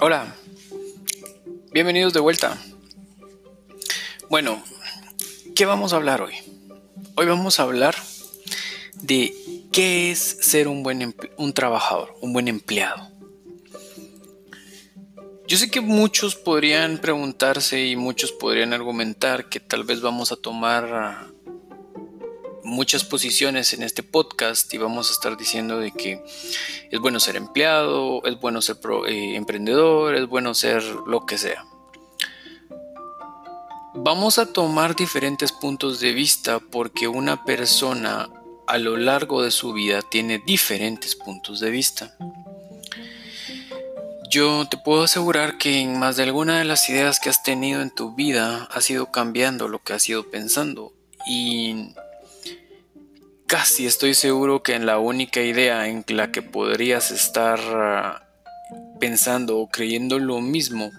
Hola, bienvenidos de vuelta. Bueno, ¿qué vamos a hablar hoy? Hoy vamos a hablar de qué es ser un buen un trabajador, un buen empleado. Yo sé que muchos podrían preguntarse y muchos podrían argumentar que tal vez vamos a tomar muchas posiciones en este podcast y vamos a estar diciendo de que es bueno ser empleado, es bueno ser eh, emprendedor, es bueno ser lo que sea. Vamos a tomar diferentes puntos de vista porque una persona a lo largo de su vida tiene diferentes puntos de vista. Yo te puedo asegurar que en más de alguna de las ideas que has tenido en tu vida has ido cambiando lo que has ido pensando y casi estoy seguro que en la única idea en la que podrías estar ah, pensando o creyendo lo mismo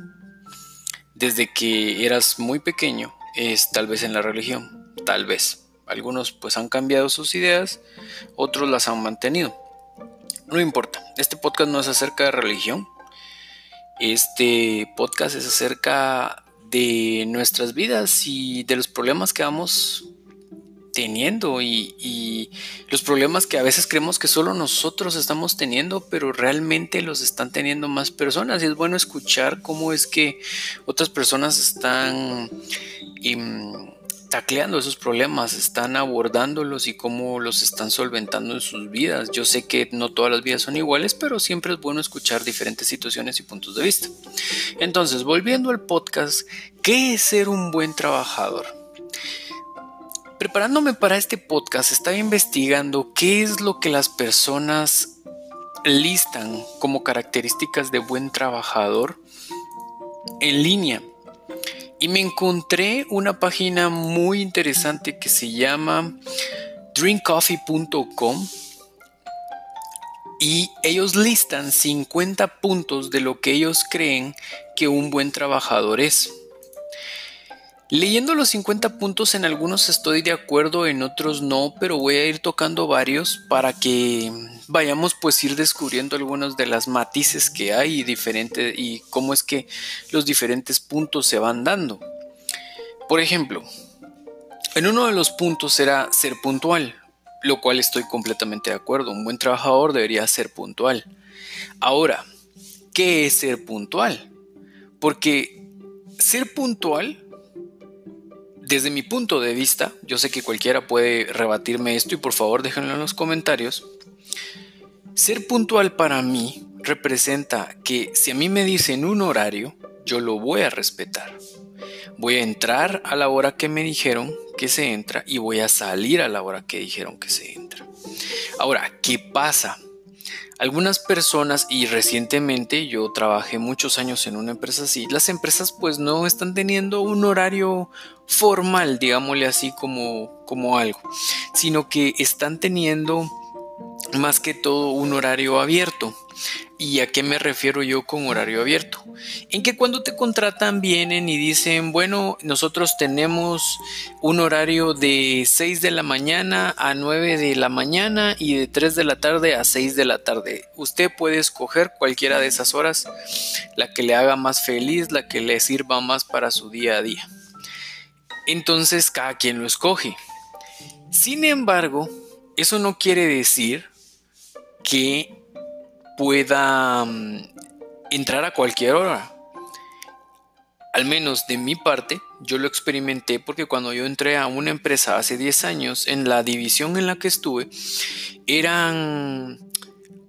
desde que eras muy pequeño es tal vez en la religión, tal vez. Algunos pues han cambiado sus ideas, otros las han mantenido. No importa, este podcast no es acerca de religión. Este podcast es acerca de nuestras vidas y de los problemas que vamos teniendo y, los problemas que a veces creemos que solo nosotros estamos teniendo, pero realmente los están teniendo más personas. Y es bueno escuchar cómo es que otras personas están em, tacleando esos problemas, están abordándolos y cómo los están solventando en sus vidas. Yo sé que no todas las vidas son iguales, pero siempre es bueno escuchar diferentes situaciones y puntos de vista. Entonces, volviendo al podcast, ¿qué es ser un buen trabajador? Preparándome para este podcast, estaba investigando qué es lo que las personas listan como características de buen trabajador en línea. Y me encontré una página muy interesante que se llama drinkcoffee.com y ellos listan 50 puntos de lo que ellos creen que un buen trabajador es. Leyendo los 50 puntos en algunos estoy de acuerdo, en otros no, pero voy a ir tocando varios para que vayamos pues ir descubriendo algunos de las matices que hay y, diferente, y cómo es que los diferentes puntos se van dando. Por ejemplo, en uno de los puntos era ser puntual, lo cual estoy completamente de acuerdo. Un buen trabajador debería ser puntual. Ahora, ¿qué es ser puntual? Porque ser puntual desde mi punto de vista, yo sé que cualquiera puede rebatirme esto y por favor déjenlo en los comentarios. Ser puntual para mí representa que si a mí me dicen un horario, yo lo voy a respetar. Voy a entrar a la hora que me dijeron que se entra y voy a salir a la hora que dijeron que se entra. Ahora, ¿qué pasa? Algunas personas, y recientemente yo trabajé muchos años en una empresa así, las empresas pues no están teniendo un horario formal, digámosle así como, como algo, sino que están teniendo más que todo un horario abierto. ¿Y a qué me refiero yo con horario abierto? En que cuando te contratan vienen y dicen, bueno, nosotros tenemos un horario de 6 de la mañana a 9 de la mañana y de 3 de la tarde a 6 de la tarde. Usted puede escoger cualquiera de esas horas, la que le haga más feliz, la que le sirva más para su día a día. Entonces cada quien lo escoge. Sin embargo, eso no quiere decir que pueda mm, entrar a cualquier hora. Al menos de mi parte, yo lo experimenté porque cuando yo entré a una empresa hace 10 años, en la división en la que estuve, eran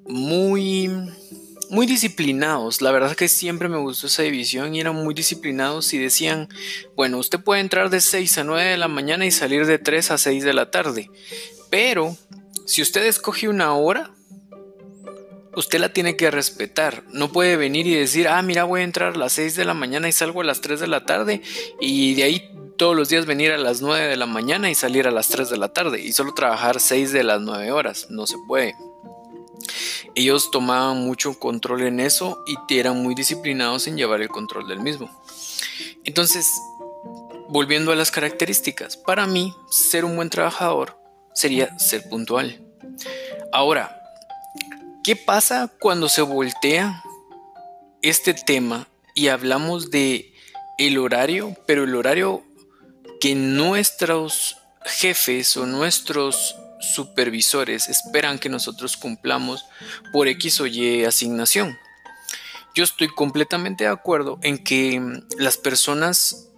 muy muy disciplinados. La verdad es que siempre me gustó esa división y eran muy disciplinados y decían, bueno, usted puede entrar de 6 a 9 de la mañana y salir de 3 a 6 de la tarde. Pero si usted escoge una hora, usted la tiene que respetar. No puede venir y decir, ah, mira, voy a entrar a las 6 de la mañana y salgo a las 3 de la tarde y de ahí todos los días venir a las 9 de la mañana y salir a las 3 de la tarde y solo trabajar 6 de las 9 horas. No se puede. Ellos tomaban mucho control en eso y eran muy disciplinados en llevar el control del mismo. Entonces, volviendo a las características, para mí ser un buen trabajador sería ser puntual. Ahora, ¿Qué pasa cuando se voltea este tema y hablamos de el horario, pero el horario que nuestros jefes o nuestros supervisores esperan que nosotros cumplamos por X o Y asignación. Yo estoy completamente de acuerdo en que mm, las personas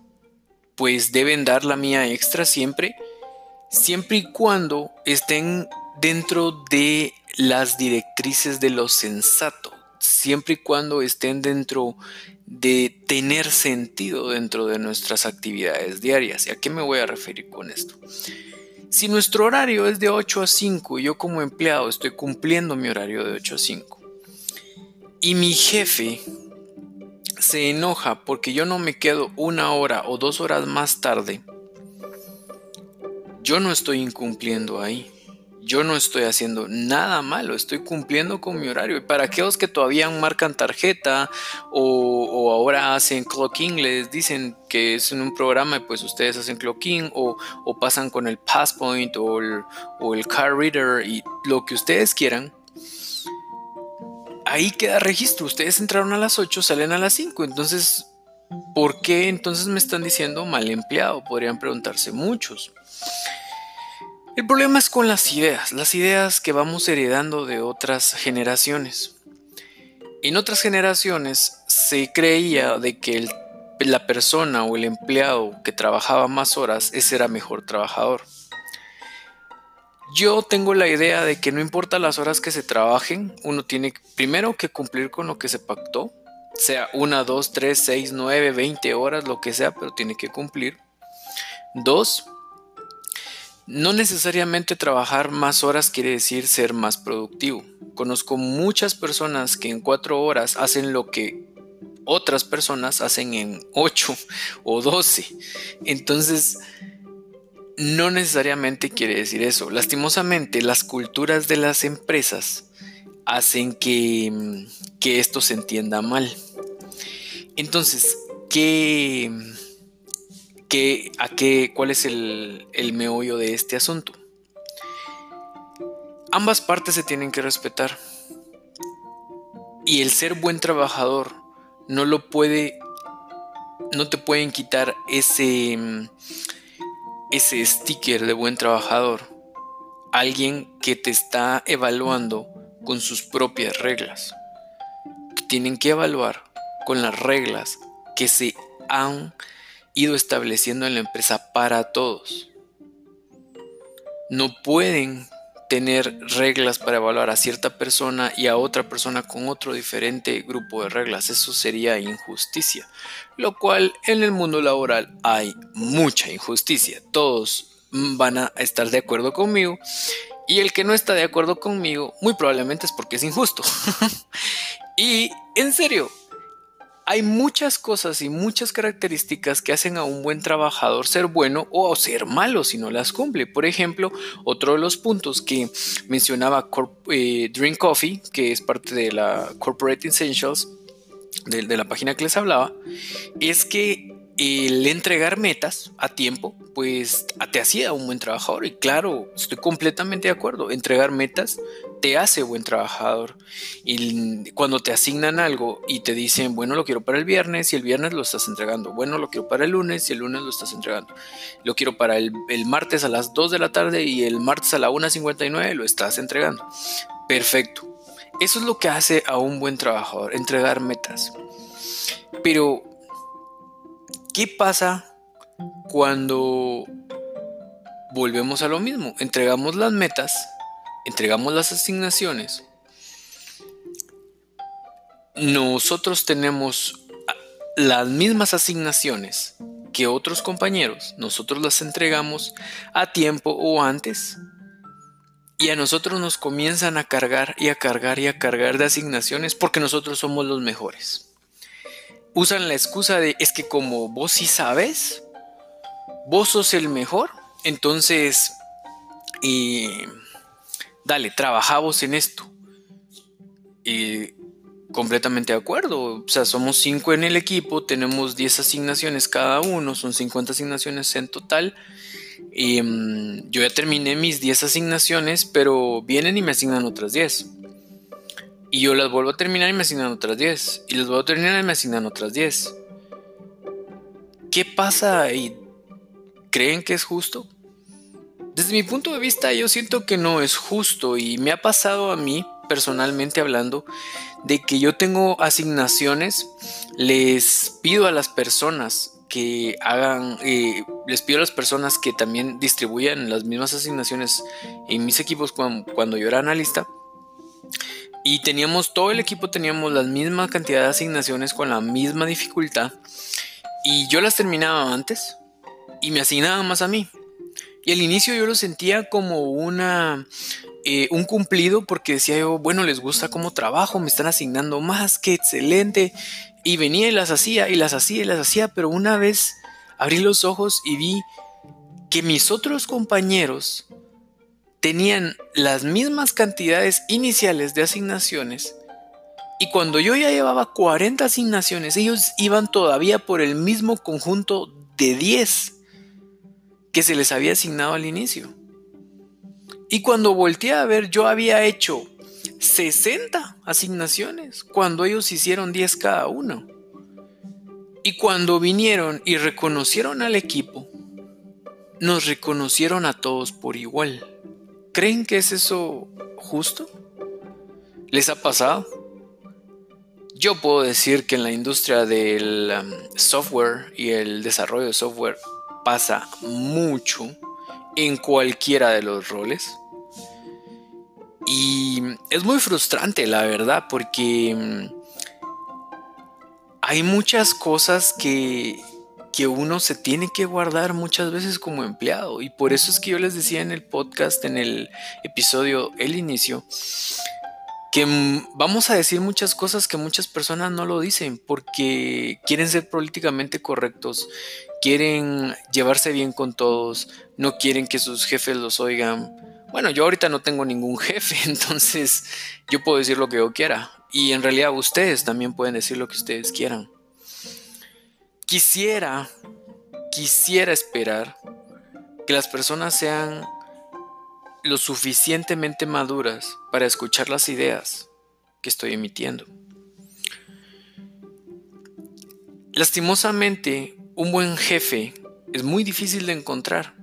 pues deben dar la mía extra siempre, siempre y cuando estén dentro de las directrices de lo sensato, siempre y cuando estén dentro de tener sentido dentro de nuestras actividades diarias. ¿Y a qué me voy a referir con esto? Si nuestro horario es de 8 a 5 y yo como empleado estoy cumpliendo mi horario de 8 a 5 y mi jefe se enoja porque yo no me quedo una hora o dos horas más tarde, yo no estoy incumpliendo ahí yo no estoy haciendo nada malo, estoy cumpliendo con mi horario. Y para aquellos que todavía marcan tarjeta o, ahora hacen clocking, les dicen que es en un programa y pues ustedes hacen clocking o, pasan con el Passpoint o el, o el Car Reader y lo que ustedes quieran. Ahí queda registro. Ustedes entraron a las 8, salen a las 5. Entonces, ¿por qué entonces me están diciendo mal empleado? Podrían preguntarse muchos. El problema es con las ideas, las ideas que vamos heredando de otras generaciones. En otras generaciones se creía de que la persona o el empleado que trabajaba más horas, ese era mejor trabajador. Yo tengo la idea de que no importa las horas que se trabajen, uno tiene primero que cumplir con lo que se pactó, sea una, dos, tres, seis, nueve, veinte horas, lo que sea, pero tiene que cumplir. Dos, no necesariamente trabajar más horas quiere decir ser más productivo. Conozco muchas personas que en cuatro horas hacen lo que otras personas hacen en ocho o doce. Entonces, no necesariamente quiere decir eso. Lastimosamente, las culturas de las empresas hacen que, que esto se entienda mal. Entonces, ¿qué, a qué, ¿Cuál es el, el meollo de este asunto? Ambas partes se tienen que respetar. Y el ser buen trabajador no lo puede, no te pueden quitar ese, ese sticker de buen trabajador. Alguien que te está evaluando con sus propias reglas. Tienen que evaluar con las reglas que se han ido estableciendo en la empresa para todos. No pueden tener reglas para evaluar a cierta persona y a otra persona con otro diferente grupo de reglas. Eso sería injusticia. Lo cual en el mundo laboral hay mucha injusticia. Todos van a estar de acuerdo conmigo. Y el que no está de acuerdo conmigo, muy probablemente es porque es injusto. y en serio, hay muchas cosas y muchas características que hacen a un buen trabajador ser bueno o ser malo si no las cumple. Por ejemplo, otro de los puntos que mencionaba eh, Drink Coffee, que es parte de la Corporate Essentials, de, de la página que les hablaba, es que el entregar metas a tiempo, pues te hacía un buen trabajador. Y claro, estoy completamente de acuerdo. Entregar metas te hace buen trabajador. Y cuando te asignan algo y te dicen, bueno, lo quiero para el viernes y el viernes lo estás entregando. Bueno, lo quiero para el lunes y el lunes lo estás entregando. Lo quiero para el, el martes a las 2 de la tarde y el martes a la 1.59 lo estás entregando. Perfecto. Eso es lo que hace a un buen trabajador, entregar metas. Pero, ¿qué pasa cuando volvemos a lo mismo? Entregamos las metas entregamos las asignaciones, nosotros tenemos las mismas asignaciones que otros compañeros, nosotros las entregamos a tiempo o antes. Y a nosotros nos comienzan a cargar y a cargar y a cargar de asignaciones porque nosotros somos los mejores. Usan la excusa de es que como vos sí sabes, vos sos el mejor, entonces y dale, trabajamos en esto. Y completamente de acuerdo. O sea, somos cinco en el equipo, tenemos 10 asignaciones cada uno, son 50 asignaciones en total. Y, mm, yo ya terminé mis 10 asignaciones, pero vienen y me asignan otras 10. Y yo las vuelvo a terminar y me asignan otras 10. Y las vuelvo a terminar y me asignan otras 10. ¿Qué pasa y creen que es justo? Desde mi punto de vista yo siento que no es justo y me ha pasado a mí personalmente hablando de que yo tengo asignaciones, les pido a las personas que hagan, eh, les pido a las personas que también distribuyan las mismas asignaciones en mis equipos cuando, yo era analista. Y teníamos, todo el equipo teníamos la misma cantidad de asignaciones con la misma dificultad. Y yo las terminaba antes y me asignaban más a mí. Y al inicio yo lo sentía como una, eh, un cumplido porque decía yo, bueno, les gusta cómo trabajo, me están asignando más, qué excelente. Y venía y las hacía y las hacía y las hacía, pero una vez abrí los ojos y vi que mis otros compañeros tenían las mismas cantidades iniciales de asignaciones y cuando yo ya llevaba 40 asignaciones, ellos iban todavía por el mismo conjunto de 10 que se les había asignado al inicio. Y cuando volteé a ver, yo había hecho 60 asignaciones cuando ellos hicieron 10 cada uno. Y cuando vinieron y reconocieron al equipo, nos reconocieron a todos por igual. ¿Creen que es eso justo? ¿Les ha pasado? Yo puedo decir que en la industria del um, software y el desarrollo de software pasa mucho en cualquiera de los roles. Y es muy frustrante, la verdad, porque mm, hay muchas cosas que, que uno se tiene que guardar muchas veces como empleado. Y por eso es que yo les decía en el podcast, en el episodio, el inicio, que vamos a decir muchas cosas que muchas personas no lo dicen porque quieren ser políticamente correctos, quieren llevarse bien con todos, no quieren que sus jefes los oigan bueno, yo ahorita no tengo ningún jefe, entonces yo puedo decir lo que yo quiera. Y en realidad ustedes también pueden decir lo que ustedes quieran. Quisiera, quisiera esperar que las personas sean lo suficientemente maduras para escuchar las ideas que estoy emitiendo. Lastimosamente, un buen jefe es muy difícil de encontrar.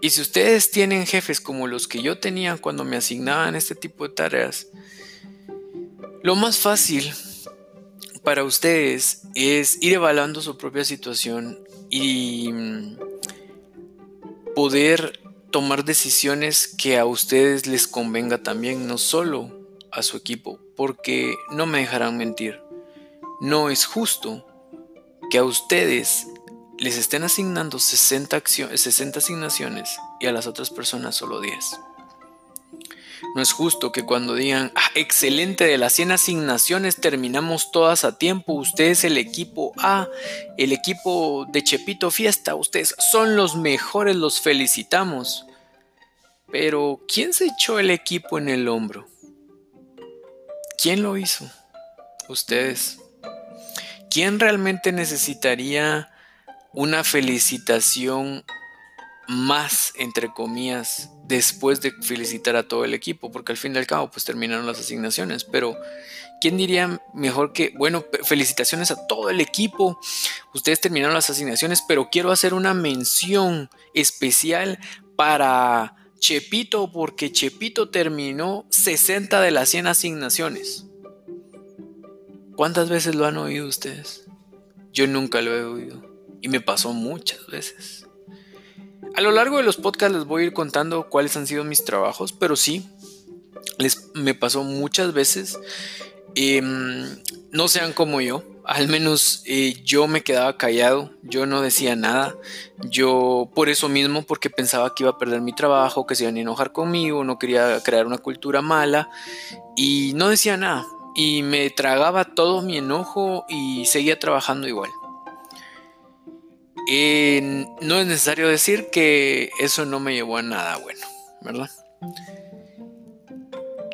Y si ustedes tienen jefes como los que yo tenía cuando me asignaban este tipo de tareas, lo más fácil para ustedes es ir evaluando su propia situación y mm, poder tomar decisiones que a ustedes les convenga también, no solo a su equipo, porque no me dejarán mentir, no es justo que a ustedes les estén asignando 60, 60 asignaciones y a las otras personas solo 10. No es justo que cuando digan, ah, excelente, de las 100 asignaciones terminamos todas a tiempo, ustedes el equipo A, el equipo de Chepito Fiesta, ustedes son los mejores, los felicitamos. Pero, ¿quién se echó el equipo en el hombro? ¿Quién lo hizo? Ustedes. ¿Quién realmente necesitaría una felicitación más, entre comillas, después de felicitar a todo el equipo, porque al fin y al cabo, pues terminaron las asignaciones, pero ¿quién diría mejor que, bueno, felicitaciones a todo el equipo, ustedes terminaron las asignaciones, pero quiero hacer una mención especial para Chepito, porque Chepito terminó 60 de las 100 asignaciones. ¿Cuántas veces lo han oído ustedes? Yo nunca lo he oído. Y me pasó muchas veces. A lo largo de los podcasts les voy a ir contando cuáles han sido mis trabajos, pero sí, les, me pasó muchas veces. Em, no sean como yo, al menos eh, yo me quedaba callado, yo no decía nada, yo por eso mismo, porque pensaba que iba a perder mi trabajo, que se iban a enojar conmigo, no quería crear una cultura mala y no decía nada y me tragaba todo mi enojo y seguía trabajando igual no es necesario decir que eso no me llevó a nada bueno, ¿verdad?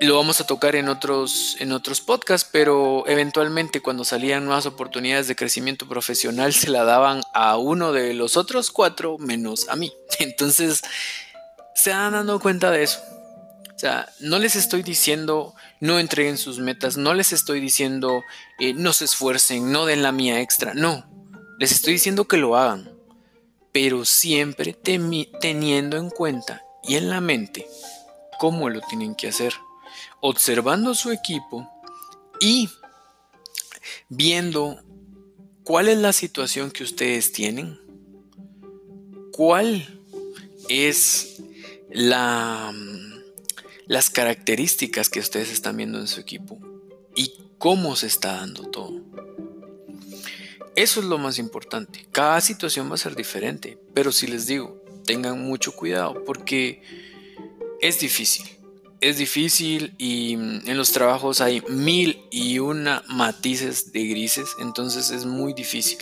Lo vamos a tocar en otros, en otros podcasts, pero eventualmente cuando salían nuevas oportunidades de crecimiento profesional se la daban a uno de los otros cuatro menos a mí. Entonces, se van dando cuenta de eso. sea, no les estoy diciendo no entreguen sus metas, no les estoy diciendo eh, no se esfuercen, no den la mía extra, no, les estoy diciendo que lo hagan, pero siempre teniendo en cuenta y en la mente cómo lo tienen que hacer, observando su equipo y viendo cuál es la situación que ustedes tienen, cuál es la, las características que ustedes están viendo en su equipo y cómo se está dando todo. Eso es lo más importante. Cada situación va a ser diferente, pero si les digo, tengan mucho cuidado porque es difícil. Es difícil y en los trabajos hay mil y una matices de grises, entonces es muy difícil.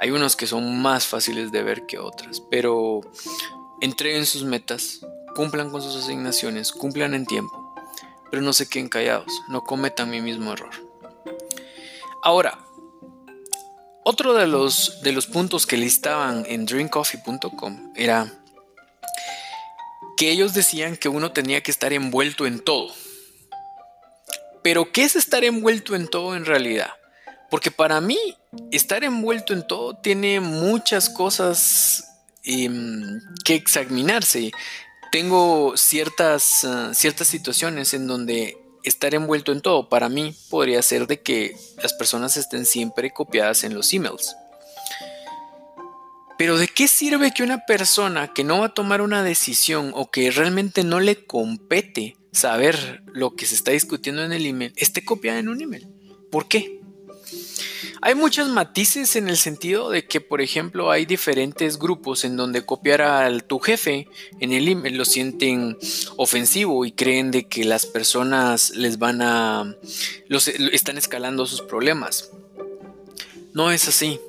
Hay unos que son más fáciles de ver que otras, pero entreguen sus metas, cumplan con sus asignaciones, cumplan en tiempo, pero no se queden callados, no cometan mi mismo error. Ahora, otro de los, de los puntos que listaban en drinkcoffee.com era que ellos decían que uno tenía que estar envuelto en todo. Pero ¿qué es estar envuelto en todo en realidad? Porque para mí estar envuelto en todo tiene muchas cosas em, que examinarse. Tengo ciertas, ah, ciertas situaciones en donde estar envuelto en todo para mí podría ser de que las personas estén siempre copiadas en los emails. Pero ¿de qué sirve que una persona que no va a tomar una decisión o que realmente no le compete saber lo que se está discutiendo en el email esté copiada en un email? ¿Por qué? Hay muchos matices en el sentido de que, por ejemplo, hay diferentes grupos en donde copiar a tu jefe en el email lo sienten ofensivo y creen de que las personas les van a... Los, están escalando sus problemas. No es así.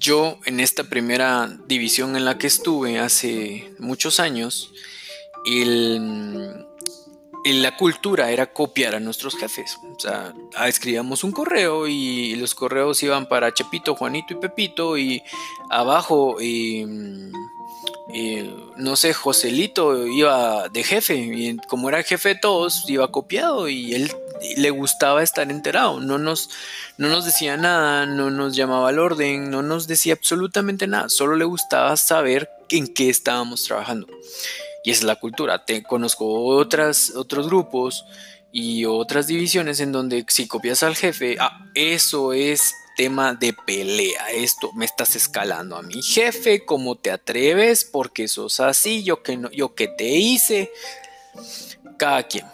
Yo en esta primera división en la que estuve hace muchos años, el, la cultura era copiar a nuestros jefes. O sea, escribíamos un correo y los correos iban para Chepito, Juanito y Pepito y abajo, no sé, Joselito iba de jefe y como era jefe de todos, iba copiado y él le gustaba estar enterado. No nos, no nos decía nada, no nos llamaba al orden, no nos decía absolutamente nada. Solo le gustaba saber en qué estábamos trabajando. Y es la cultura. Te conozco otras, otros grupos y otras divisiones en donde si copias al jefe, ah, eso es tema de pelea. Esto me estás escalando a mi jefe, ¿cómo te atreves? Porque sos así, yo que yo que te hice. Cada quien.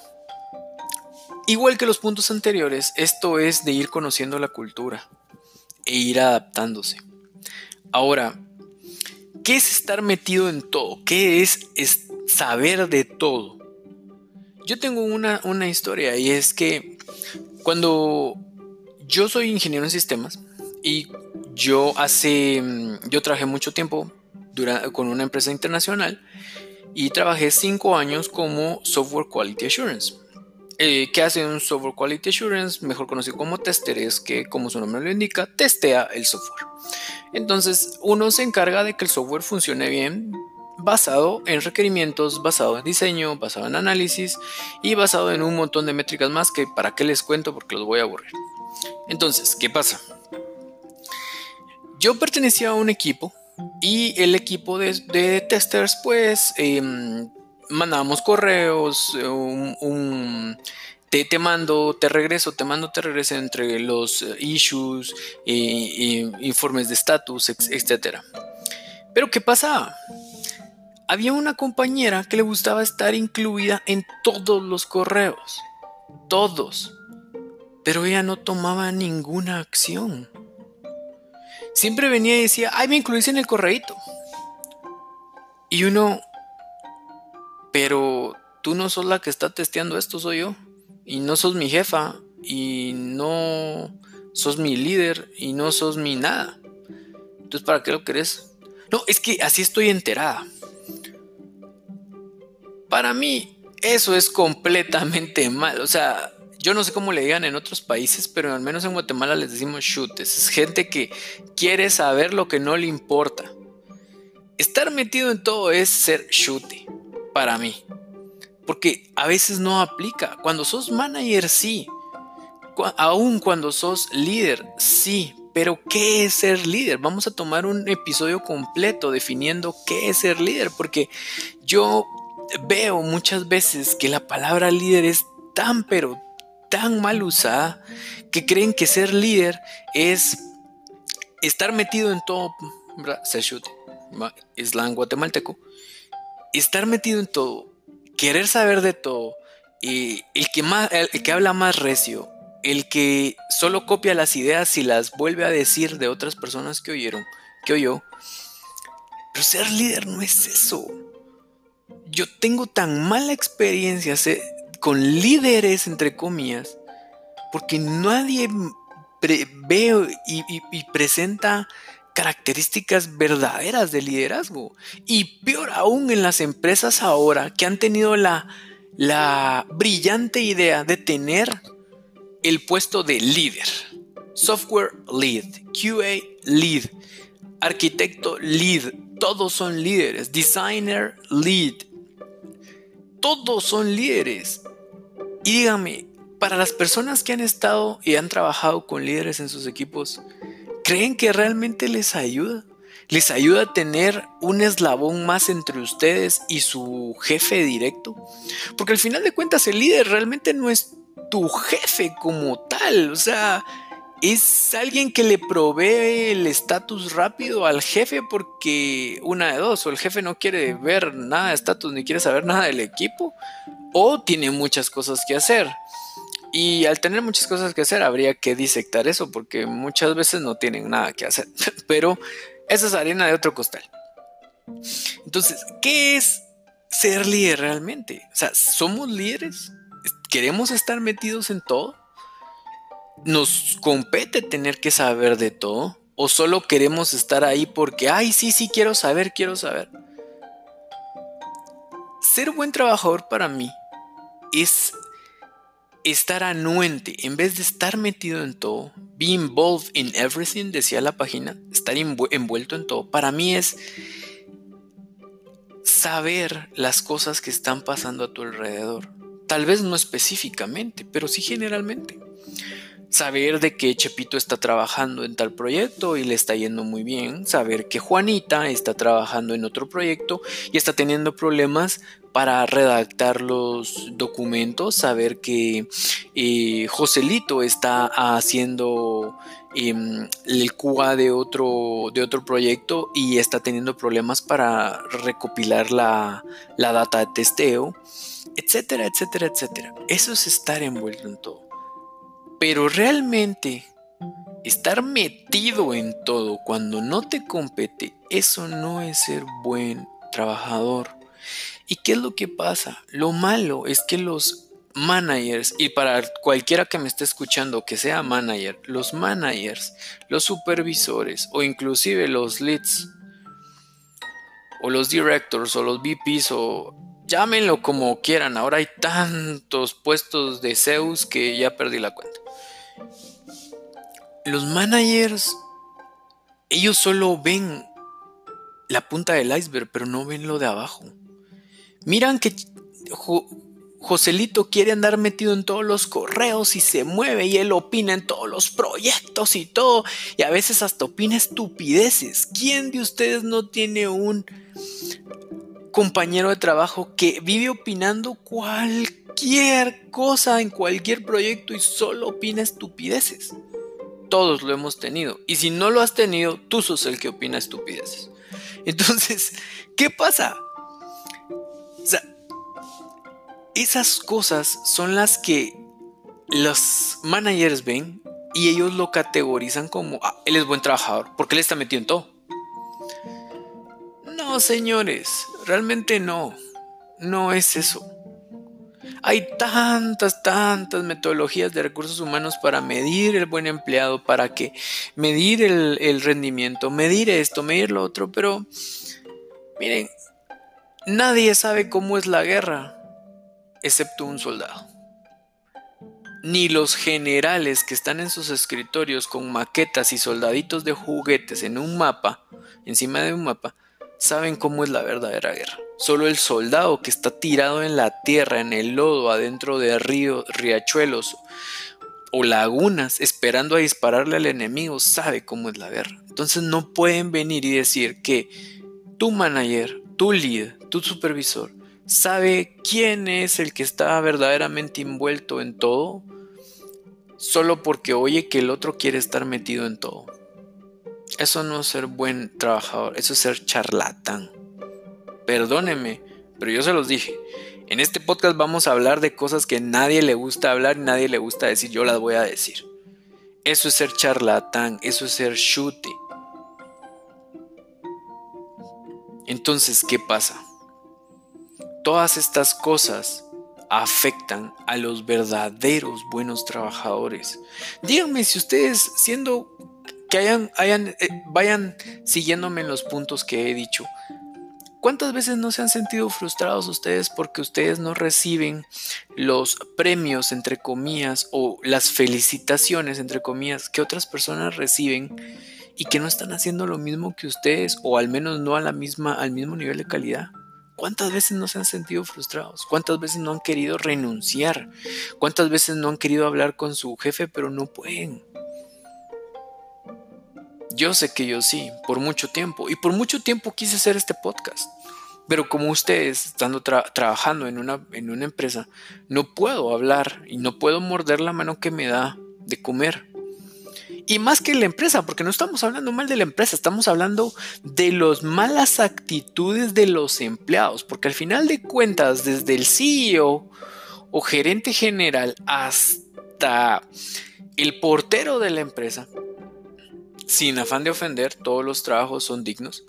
Igual que los puntos anteriores, esto es de ir conociendo la cultura e ir adaptándose. Ahora, ¿qué es estar metido en todo? ¿Qué es, es saber de todo. Yo tengo una, historia y es que cuando yo soy ingeniero en sistemas y yo hace, mm, yo trabajé mucho tiempo con una empresa internacional y trabajé cinco años como Software Quality Assurance. Eh, ¿Qué hace un Software Quality Assurance? Mejor conocido como tester, es que, como su nombre lo indica, testea el software. Entonces, uno se encarga de que el software funcione bien, basado en requerimientos, basado en diseño, basado en análisis y basado en un montón de métricas más que para qué les cuento porque los voy a aburrir. Entonces, ¿qué pasa? Yo pertenecía a un equipo y el equipo de, testers pues em, mandábamos correos, te, mando, te regreso, te mando, te regreso entre los issues, informes de estatus, etc. Pero ¿qué pasa? Había una compañera que le gustaba estar incluida en todos los correos. Todos. Pero ella no tomaba ninguna acción. Siempre venía y decía, ay, me incluís en el correíto. Y uno, pero tú no sos la que está testeando esto, soy yo. Y no sos mi jefa. Y no sos mi líder. Y no sos mi nada. Entonces, ¿para qué lo querés? No, es que así estoy enterada. Para mí, eso es completamente mal. O sea, yo no sé cómo le digan en otros países, pero al menos en Guatemala les decimos chutes. Es gente que quiere saber lo que no le importa. Estar metido en todo es ser chute, para mí. porque a veces no aplica. Cuando sos manager, sí. aún cuando sos líder, sí. Pero ¿qué es ser líder? Vamos a tomar un episodio completo definiendo qué es ser líder, porque yo veo muchas veces que la palabra líder es tan pero tan mal usada que creen que ser líder es estar metido en todo, islam guatemalteco, estar metido en todo, querer saber de todo, y el que, más, el que habla más recio, el que solo copia las ideas y las vuelve a decir de otras personas que oyeron, que oyó. Pero ser líder no es eso. Yo tengo tan mala experiencia con líderes, entre comillas, porque nadie ve y, presenta características verdaderas de liderazgo. Y peor aún en las empresas ahora que han tenido la, la brillante idea de tener el puesto de líder. Software lead, QA lead, arquitecto lead, todos son líderes. Designer lead, todos son líderes. Y dígame, para las personas que han estado y han trabajado con líderes en sus equipos, ¿creen que realmente les ayuda? ¿Les ayuda a tener un eslabón más entre ustedes y su jefe directo? Porque al final de cuentas el líder realmente no es tu jefe como tal, o sea, es alguien que le provee el estatus rápido al jefe porque una de dos, o el jefe no quiere ver nada de estatus ni quiere saber nada del equipo, o tiene muchas cosas que hacer. Y al tener muchas cosas que hacer, habría que disectar eso, porque muchas veces no tienen nada que hacer. Pero esa es arena de otro costal. Entonces, ¿qué es ser líder realmente? O sea, ¿somos líderes? ¿Queremos estar metidos en todo? ¿Nos compete tener que saber de todo? ¿O solo queremos estar ahí porque, ay, sí, sí, quiero saber, quiero saber? Ser buen trabajador para mí es estar anuente, en vez de estar metido en todo, be involved in everything, decía la página, estar envuelto en todo, para mí es saber las cosas que están pasando a tu alrededor. Tal vez no específicamente, pero sí generalmente saber de que Chepito está trabajando en tal proyecto y le está yendo muy bien, saber que Juanita está trabajando en otro proyecto y está teniendo problemas para redactar los documentos, saber que eh, Joselito está haciendo em, el QA de otro, de otro proyecto y está teniendo problemas para recopilar la, la data de testeo, etcétera, etcétera, etcétera. Eso es estar envuelto en todo. Pero realmente estar metido en todo cuando no te compete, eso no es ser buen trabajador. ¿Y qué es lo que pasa? Lo malo es que los managers, y para cualquiera que me esté escuchando que sea manager, los managers, los supervisores o inclusive los leads, o los directors o los VPs o llámenlo como quieran, ahora hay tantos puestos de Zeus que ya perdí la cuenta los managers, ellos solo ven la punta del iceberg, pero no ven lo de abajo. Miran que Joselito quiere andar metido en todos los correos y se mueve y él opina en todos los proyectos y todo. Y a veces hasta opina estupideces. ¿Quién de ustedes no tiene un compañero de trabajo que vive opinando cualquier cosa en cualquier proyecto y solo opina estupideces? Todos lo hemos tenido. Y si no lo has tenido, tú sos el que opina estupideces. Entonces, ¿qué pasa? O sea, esas cosas son las que los managers ven y ellos lo categorizan como, ah, él es buen trabajador, porque él está metido en todo. No, señores, realmente no. No es eso. Hay tantas, tantas metodologías de recursos humanos para medir el buen empleado, para que medir el, rendimiento, medir esto, medir lo otro, pero miren, nadie sabe cómo es la guerra, excepto un soldado. Ni los generales que están en sus escritorios con maquetas y soldaditos de juguetes en un mapa, encima de un mapa, saben cómo es la verdadera guerra. Solo el soldado que está tirado en la tierra, en el lodo, adentro de ríos, riachuelos o lagunas, esperando a dispararle al enemigo, sabe cómo es la guerra. Entonces no pueden venir y decir que tu manager, tu líder, tu supervisor, sabe quién es el que está verdaderamente envuelto en todo, solo porque oye que el otro quiere estar metido en todo. Eso no es ser buen trabajador, eso es ser charlatán. Perdónenme, pero yo se los dije. En este podcast vamos a hablar de cosas que nadie le gusta hablar nadie le gusta decir, yo las voy a decir. Eso es ser charlatán, eso es ser chute. Entonces, ¿qué pasa? Todas estas cosas afectan a los verdaderos buenos trabajadores. Díganme si ustedes siendo que hayan, eh, vayan siguiéndome en los puntos que he dicho. ¿Cuántas veces no se han sentido frustrados ustedes porque ustedes no reciben los premios, entre comillas, o las felicitaciones, entre comillas, que otras personas reciben y que no están haciendo lo mismo que ustedes o al menos no a la misma, al mismo nivel de calidad? ¿Cuántas veces no se han sentido frustrados? ¿Cuántas veces no han querido renunciar? ¿Cuántas veces no han querido hablar con su jefe pero no pueden? Yo sé que yo sí, por mucho tiempo. Y por mucho tiempo quise hacer este podcast. Pero como ustedes, estando trabajando en una, en una empresa, no puedo hablar y no puedo morder la mano que me da de comer. Y más que la empresa, porque no estamos hablando mal de la empresa, estamos hablando de las malas actitudes de los empleados. Porque al final de cuentas, desde el CEO o gerente general hasta el portero de la empresa, sin afán de ofender, todos los trabajos son dignos.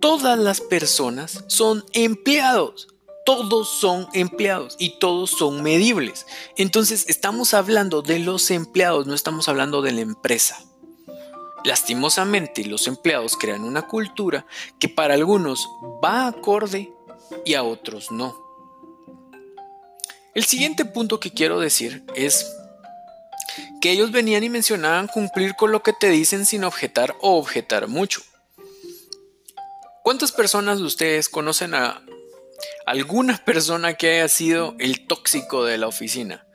Todas las personas son empleados. Todos son empleados y todos son medibles. Entonces estamos hablando de los empleados, no estamos hablando de la empresa. Lastimosamente los empleados crean una cultura que para algunos va acorde y a otros no. El siguiente punto que quiero decir es que ellos venían y mencionaban cumplir con lo que te dicen sin objetar o objetar mucho. ¿Cuántas personas de ustedes conocen a alguna persona que haya sido el tóxico de la oficina?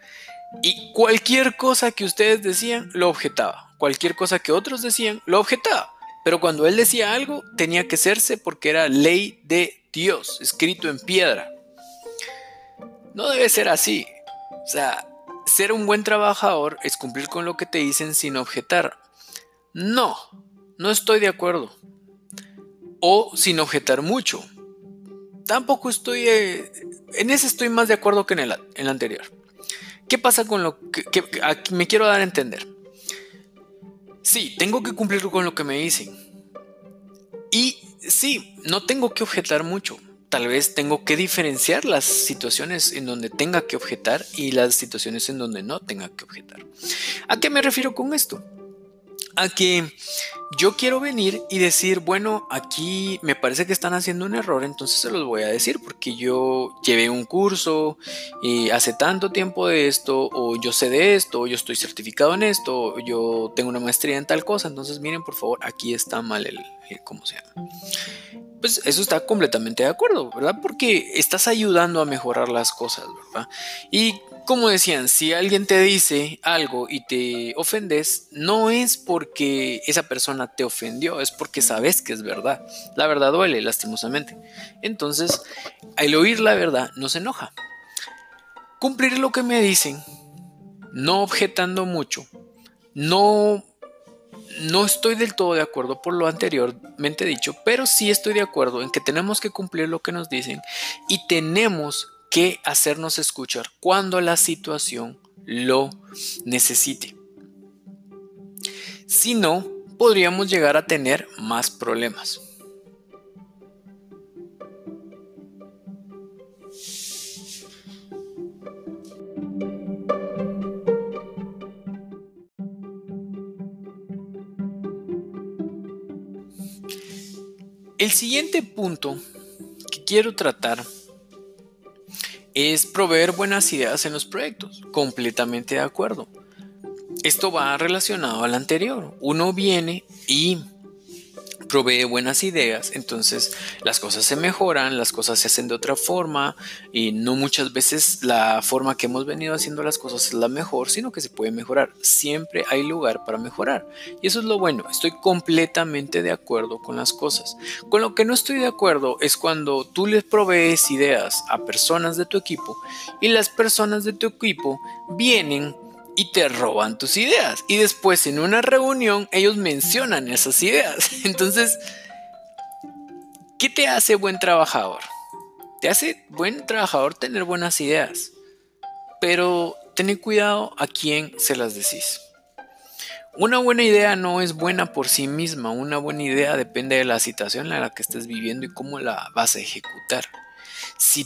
Y cualquier cosa que ustedes decían, lo objetaba. Cualquier cosa que otros decían, lo objetaba. Pero cuando él decía algo, tenía que hacerse porque era ley de Dios, escrito en piedra. No debe ser así. O sea, ser un buen trabajador es cumplir con lo que te dicen sin objetar. No, no estoy de acuerdo. O sin objetar mucho. Tampoco estoy... Eh, en ese estoy más de acuerdo que en el, anterior. ¿Qué pasa con lo que me quiero dar a entender? Sí, tengo que cumplir con lo que me dicen. Y sí, no tengo que objetar mucho tal vez tengo que diferenciar las situaciones en donde tenga que objetar y las situaciones en donde no tenga que objetar. ¿A qué me refiero con esto? A que yo quiero venir y decir, bueno, aquí me parece que están haciendo un error, entonces se los voy a decir porque yo llevé un curso y hace tanto tiempo de esto, o yo sé de esto, o yo estoy certificado en esto, o yo tengo una maestría en tal cosa, entonces miren por favor, aquí está mal el, ¿cómo se llama? pues eso está completamente de acuerdo, ¿verdad? Porque estás ayudando a mejorar las cosas, ¿verdad? Y como decían, si alguien te dice algo y te ofendes, no es porque esa persona te ofendió, es porque sabes que es verdad. La verdad duele, lastimosamente. Entonces, al oír la verdad, no se enoja. Cumplir lo que me dicen, no objetando mucho, no no estoy del todo de acuerdo por lo anteriormente dicho, pero sí estoy de acuerdo en que tenemos que cumplir lo que nos dicen y tenemos que hacernos escuchar cuando la situación lo necesite. Si no, podríamos llegar a tener más problemas. El siguiente punto que quiero tratar es proveer buenas ideas en los proyectos. Completamente de acuerdo. Esto va relacionado al anterior. Uno viene y provee buenas ideas, entonces las cosas se mejoran, las cosas se hacen de otra forma y no muchas veces la forma que hemos venido haciendo las cosas es la mejor, sino que se puede mejorar. Siempre hay lugar para mejorar. Y eso es lo bueno, estoy completamente de acuerdo con las cosas. Con lo que no estoy de acuerdo es cuando tú les provees ideas a personas de tu equipo y las personas de tu equipo vienen y te roban tus ideas. Y después en una reunión ellos mencionan esas ideas. Entonces, ¿qué te hace buen trabajador? Te hace buen trabajador tener buenas ideas. Pero ten cuidado a quién se las decís. Una buena idea no es buena por sí misma. Una buena idea depende de la situación en la que estés viviendo y cómo la vas a ejecutar. Si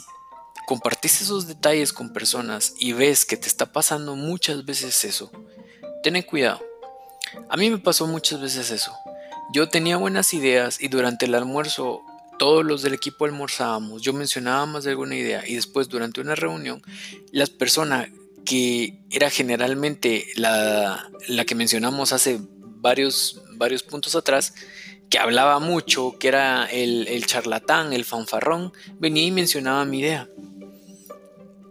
compartiste esos detalles con personas y ves que te está pasando muchas veces eso, ten cuidado. A mí me pasó muchas veces eso. Yo tenía buenas ideas y durante el almuerzo todos los del equipo almorzábamos, yo mencionaba más de alguna idea y después durante una reunión las personas que era generalmente la, la, que mencionamos hace varios, varios puntos atrás, que hablaba mucho, que era el, el charlatán, el fanfarrón, venía y mencionaba mi idea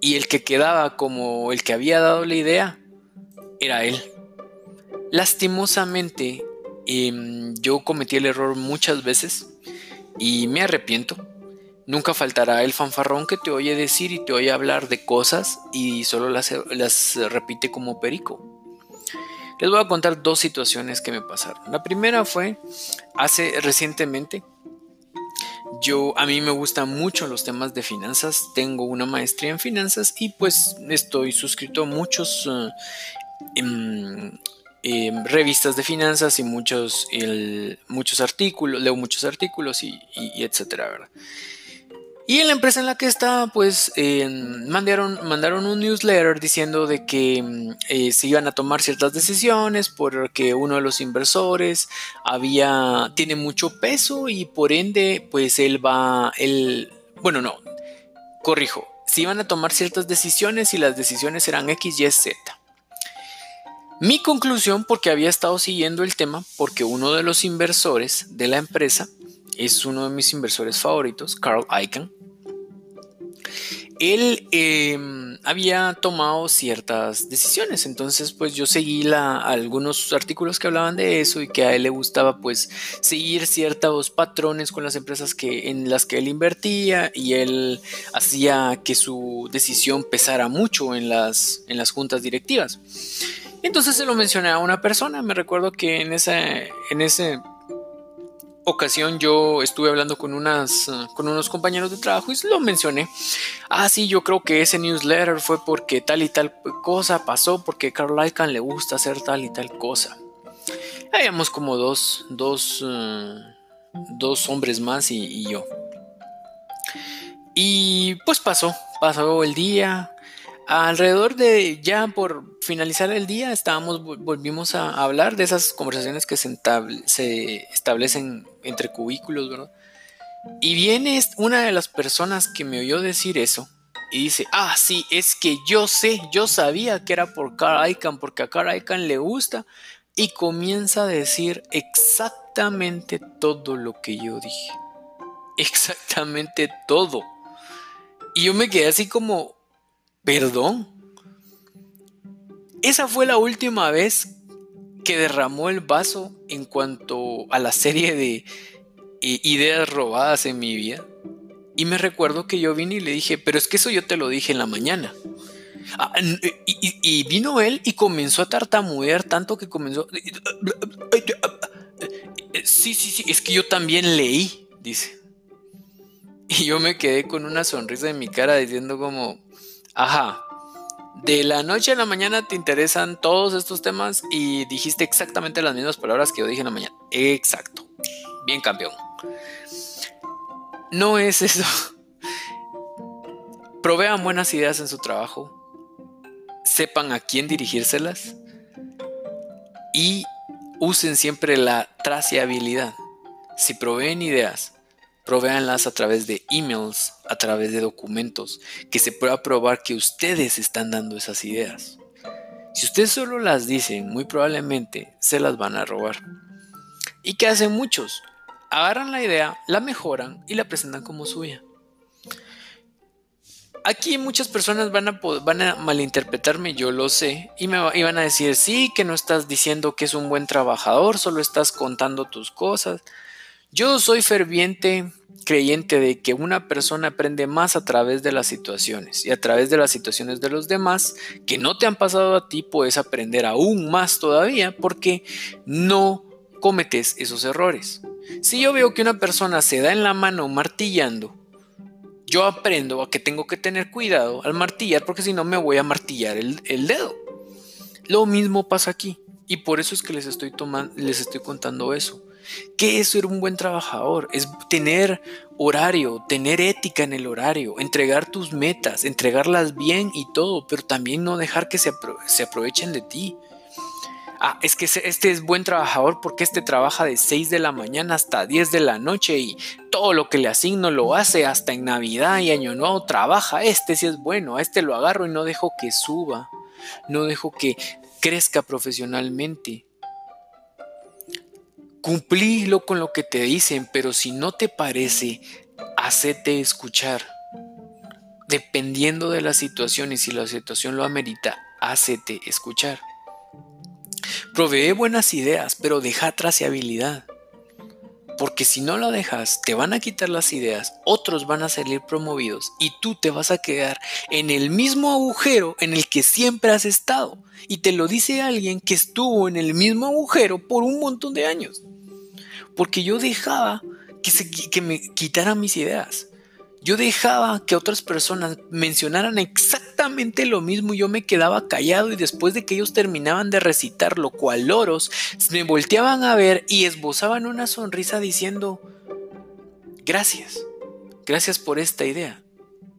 y el que quedaba como el que había dado la idea era él. Lastimosamente, em, yo cometí el error muchas veces y me arrepiento. Nunca faltará el fanfarrón que te oye decir y te oye hablar de cosas y solo las, las repite como perico. Les voy a contar dos situaciones que me pasaron. La primera fue hace recientemente, yo, a mí me gustan mucho los temas de finanzas, tengo una maestría en finanzas y pues estoy suscrito a muchos eh, em, em, revistas de finanzas y muchos, muchos artículos, leo muchos artículos y, y etcétera, ¿verdad? Y en la empresa en la que estaba, pues mandaron, mandaron un newsletter diciendo de que mm, eh, se iban a tomar ciertas decisiones porque uno de los inversores había, tiene mucho peso y por ende, pues él va, él, bueno, no, corrijo, se iban a tomar ciertas decisiones y las decisiones eran X, Y, Z. Mi conclusión, porque había estado siguiendo el tema, porque uno de los inversores de la empresa es uno de mis inversores favoritos, Carl Icahn. Él em, había tomado ciertas decisiones, entonces pues yo seguí algunos artículos que hablaban de eso y que a él le gustaba pues seguir ciertos patrones con las empresas que, en las que él invertía y él hacía que su decisión pesara mucho en las, en las juntas directivas. Entonces se lo mencioné a una persona, me recuerdo que en, en ese ocasión yo estuve hablando con, unas, con unos compañeros de trabajo y lo mencioné. Ah, sí, yo creo que ese newsletter fue porque tal y tal cosa pasó, porque Carl Icahn le gusta hacer tal y tal cosa. Habíamos como dos, dos, eh, dos hombres más y yo. Y pues pasó, pasó el día, Alrededor de ya por finalizar el día, estábamos, volvimos a hablar de esas conversaciones que se, establecen entre cubículos, ¿verdad? Y viene una de las personas que me oyó decir eso y dice, ah, sí, es que yo sé, yo sabía que era por Carl Icahn, porque a Carl Icahn le gusta, y comienza a decir exactamente todo lo que yo dije. Exactamente todo. Y yo me quedé así como, Perdón. Esa fue la última vez que derramó el vaso en cuanto a la serie de eh, ideas robadas en mi vida. Y me recuerdo que yo vine y le dije, pero es que eso yo te lo dije en la mañana. Ah, y, y, vino él y comenzó a tartamudear tanto que comenzó... Sí, sí, sí, es que yo también leí, dice. Y yo me quedé con una sonrisa en mi cara diciendo como, Ajá. De la noche a la mañana te interesan todos estos temas y dijiste exactamente las mismas palabras que yo dije en la mañana. Exacto. Bien campeón. No es eso. Provean buenas ideas en su trabajo. Sepan a quién dirigírselas. Y usen siempre la traciabilidad. Si proveen ideas provéanlas a través de emails, a través de documentos, que se pueda probar que ustedes están dando esas ideas. Si ustedes solo las dicen, muy probablemente se las van a robar. ¿Y qué hacen muchos? agarran la idea, la mejoran y la presentan como suya. Aquí muchas personas van a, malinterpretarme, yo lo sé, y me van a decir, sí, que no estás diciendo que es un buen trabajador, solo estás contando tus cosas. Yo soy ferviente creyente de que una persona aprende más a través de las situaciones y a través de las situaciones de los demás que no te han pasado a ti puedes aprender aún más todavía porque no cometes esos errores. Si yo veo que una persona se da en la mano martillando, yo aprendo a que tengo que tener cuidado al martillar porque si no me voy a martillar el, dedo. Lo mismo pasa aquí y por eso es que les estoy, tomando, les estoy contando eso. Que eso era un buen trabajador, es tener horario, tener ética en el horario, entregar tus metas, entregarlas bien y todo, pero también no dejar que se, se aprovechen de ti ah, es que este es buen trabajador porque este trabaja de 6 de la mañana hasta 10 de la noche y todo lo que le asigno lo hace hasta en Navidad y Año Nuevo trabaja, este sí es bueno, a este lo agarro y no dejo que suba, no dejo que crezca profesionalmente. Cumplílo con lo que te dicen, pero si no te parece, hacete escuchar. Dependiendo de la situación y si la situación lo amerita, hacete escuchar. Provee buenas ideas, pero deja traceabilidad. Porque si no la dejas, te van a quitar las ideas, otros van a salir promovidos y tú te vas a quedar en el mismo agujero en el que siempre has estado. Y te lo dice alguien que estuvo en el mismo agujero por un montón de años. Porque yo dejaba que, se, me quitaran mis ideas. Yo dejaba que otras personas mencionaran exactamente lo mismo y yo me quedaba callado y después de que ellos terminaban de recitar lo cual loros, me volteaban a ver y esbozaban una sonrisa diciendo, gracias, gracias por esta idea.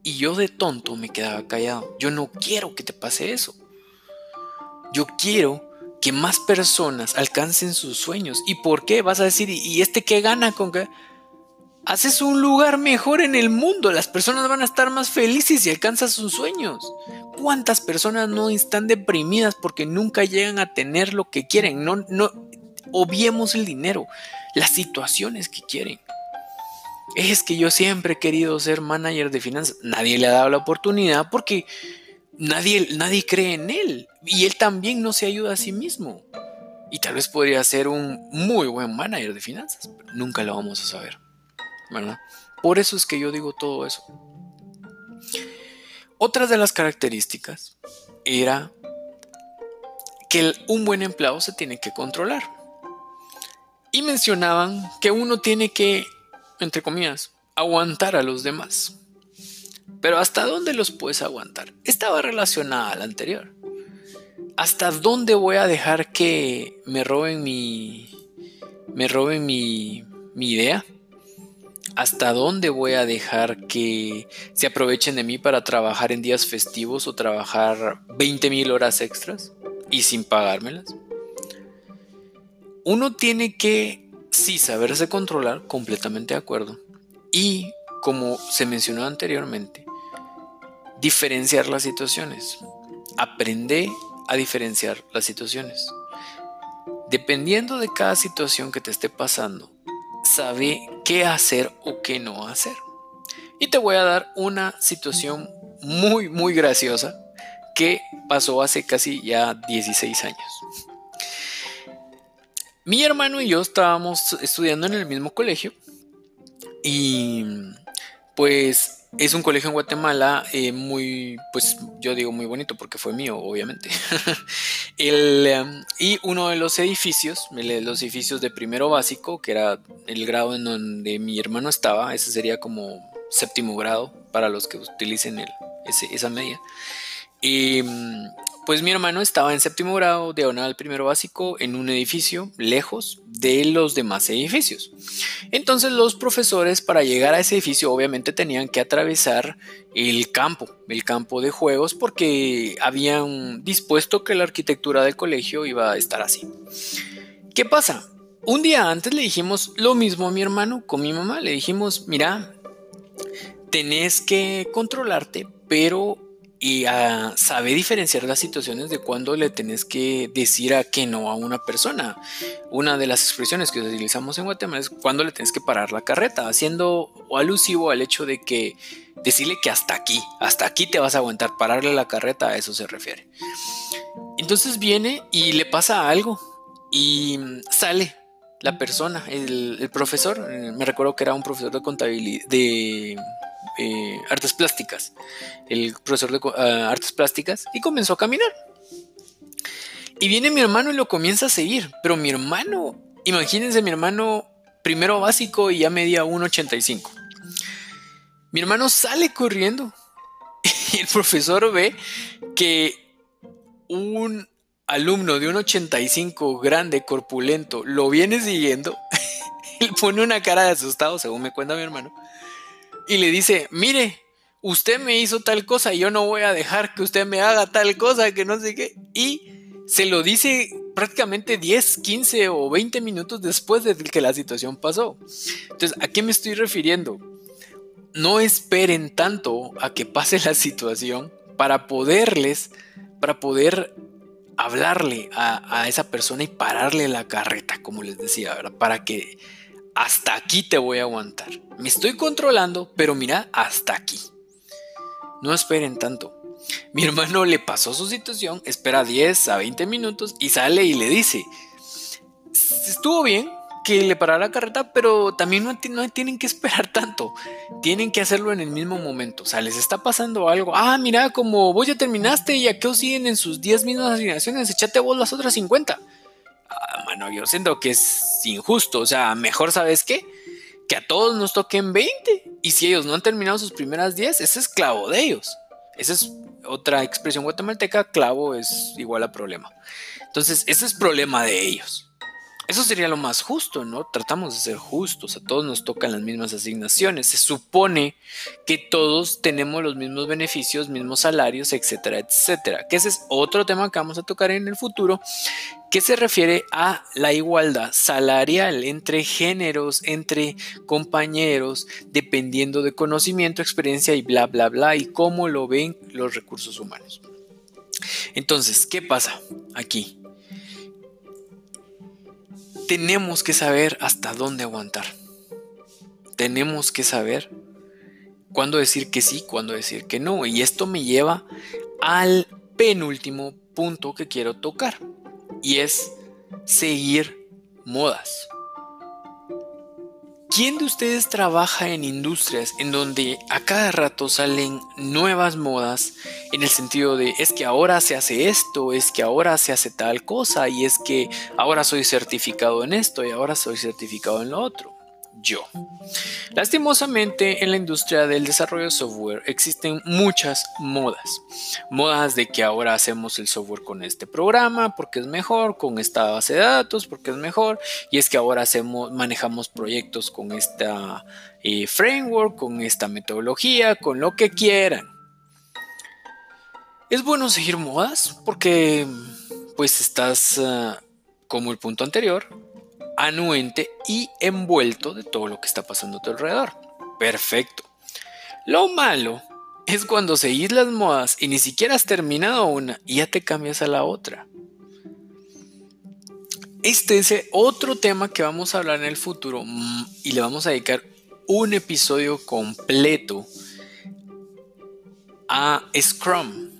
Y yo de tonto me quedaba callado. Yo no quiero que te pase eso. Yo quiero que más personas alcancen sus sueños. ¿Y por qué? Vas a decir, ¿y este qué gana con qué? haces un lugar mejor en el mundo. Las personas van a estar más felices si alcanzas sus sueños. ¿Cuántas personas no están deprimidas porque nunca llegan a tener lo que quieren? No, no obviemos el dinero, las situaciones que quieren. Es que yo siempre he querido ser manager de finanzas. Nadie le ha dado la oportunidad porque nadie, nadie cree en él. Y él también no se ayuda a sí mismo. Y tal vez podría ser un muy buen manager de finanzas, pero nunca lo vamos a saber. Por eso es que yo digo todo eso. Otra de las características era que un buen empleado se tiene que controlar. Y mencionaban que uno tiene que, entre comillas, aguantar a los demás. Pero ¿hasta dónde los puedes aguantar? Estaba relacionada a la anterior. ¿Hasta dónde voy a dejar que me roben mi, me roben mi, mi idea? ¿Hasta dónde voy a dejar que se aprovechen de mí para trabajar en días festivos o trabajar 20 mil horas extras y sin pagármelas? Uno tiene que, sí, saberse controlar, completamente de acuerdo. Y, como se mencionó anteriormente, diferenciar las situaciones. Aprende a diferenciar las situaciones. Dependiendo de cada situación que te esté pasando, sabe qué hacer o qué no hacer. Y te voy a dar una situación muy, muy graciosa que pasó hace casi ya 16 años. Mi hermano y yo estábamos estudiando en el mismo colegio y pues es un colegio en Guatemala eh, muy, pues yo digo muy bonito porque fue mío, obviamente. Em, y uno de los edificios, los edificios de primero básico, que era el grado en donde mi hermano estaba, ese sería como séptimo grado para los que utilicen el, esa media. Y em, pues mi hermano estaba en séptimo grado, diagonal primero básico, en un edificio lejos de los demás edificios. Entonces los profesores para llegar a ese edificio obviamente tenían que atravesar el campo, el campo de juegos, porque habían dispuesto que la arquitectura del colegio iba a estar así. ¿Qué pasa? Un día antes le dijimos lo mismo a mi hermano con mi mamá. Le dijimos, mira, tenés que controlarte, pero y sabe diferenciar las situaciones de cuando le tenés que decir a que no a una persona. Una de las expresiones que utilizamos en Guatemala es cuando le tenés que parar la carreta, haciendo alusivo al hecho de que decirle que hasta aquí, hasta aquí te vas a aguantar, pararle la carreta, a eso se refiere. Entonces viene y le pasa algo y sale la persona, el, profesor, eh, me recuerdo que era un profesor de contabilidad, de eh, artes plásticas, el profesor de ah, artes plásticas, y comenzó a caminar. Y viene mi hermano y lo comienza a seguir, pero mi hermano, imagínense mi hermano primero básico y ya medía 1,85. Mi hermano sale corriendo y el profesor ve que un alumno de un 85 grande, corpulento, lo viene siguiendo, él pone una cara de asustado, según me cuenta mi hermano, y le dice, mire, usted me hizo tal cosa yo no voy a dejar que usted me haga tal cosa, que no sé qué. Y se lo dice prácticamente 10, 15 o 20 minutos después de que la situación pasó. Entonces, ¿a qué me estoy refiriendo? No esperen tanto a que pase la situación para poderles, para poder hablarle a, esa persona y pararle la carreta, como les decía, Para que hasta aquí te voy a aguantar. Me estoy controlando, pero mira, hasta aquí. No esperen tanto. Mi hermano le pasó su situación, espera 10 a 20 minutos y sale y le dice, estuvo bien, que le parara la carreta, pero también no, tienen que esperar tanto. Tienen que hacerlo en el mismo momento. O sea, les está pasando algo. Ah, mira, como vos ya terminaste y a qué os siguen en sus 10 mismas asignaciones, echate vos las otras 50. Ah, mano, yo siento que es injusto. O sea, mejor, ¿sabes qué? Que a todos nos toquen 20. Y si ellos no han terminado sus primeras 10, ese es clavo de ellos. Esa es otra expresión guatemalteca. Clavo es igual a problema. Entonces, ese es problema de ellos. Eso sería lo más justo, ¿no? Tratamos de ser justos, a todos nos tocan las mismas asignaciones, se supone que todos tenemos los mismos beneficios, mismos salarios, etcétera, etcétera. Que ese es otro tema que vamos a tocar en el futuro, que se refiere a la igualdad salarial entre géneros, entre compañeros, dependiendo de conocimiento, experiencia y bla, bla, bla, y cómo lo ven los recursos humanos. Entonces, ¿qué pasa aquí? tenemos que saber hasta dónde aguantar. Tenemos que saber cuándo decir que sí, cuándo decir que no. Y esto me lleva al penúltimo punto que quiero tocar. Y es seguir modas. ¿Quién de ustedes trabaja en industrias en donde a cada rato salen nuevas modas en el sentido de es que ahora se hace esto, es que ahora se hace tal cosa y es que ahora soy certificado en esto y ahora soy certificado en lo otro? Yo. Lastimosamente en la industria del desarrollo de software existen muchas modas. Modas de que ahora hacemos el software con este programa porque es mejor, con esta base de datos porque es mejor, y es que ahora hacemos, manejamos proyectos con esta eh, framework, con esta metodología, con lo que quieran. Es bueno seguir modas porque pues estás ah, como el punto anterior, anuente y envuelto de todo lo que está pasando a tu alrededor. Perfecto. Lo malo es cuando seguís las modas y ni siquiera has terminado una y ya te cambias a la otra. Este es otro tema que vamos a hablar en el futuro mm, y le vamos a dedicar un episodio completo a Scrum.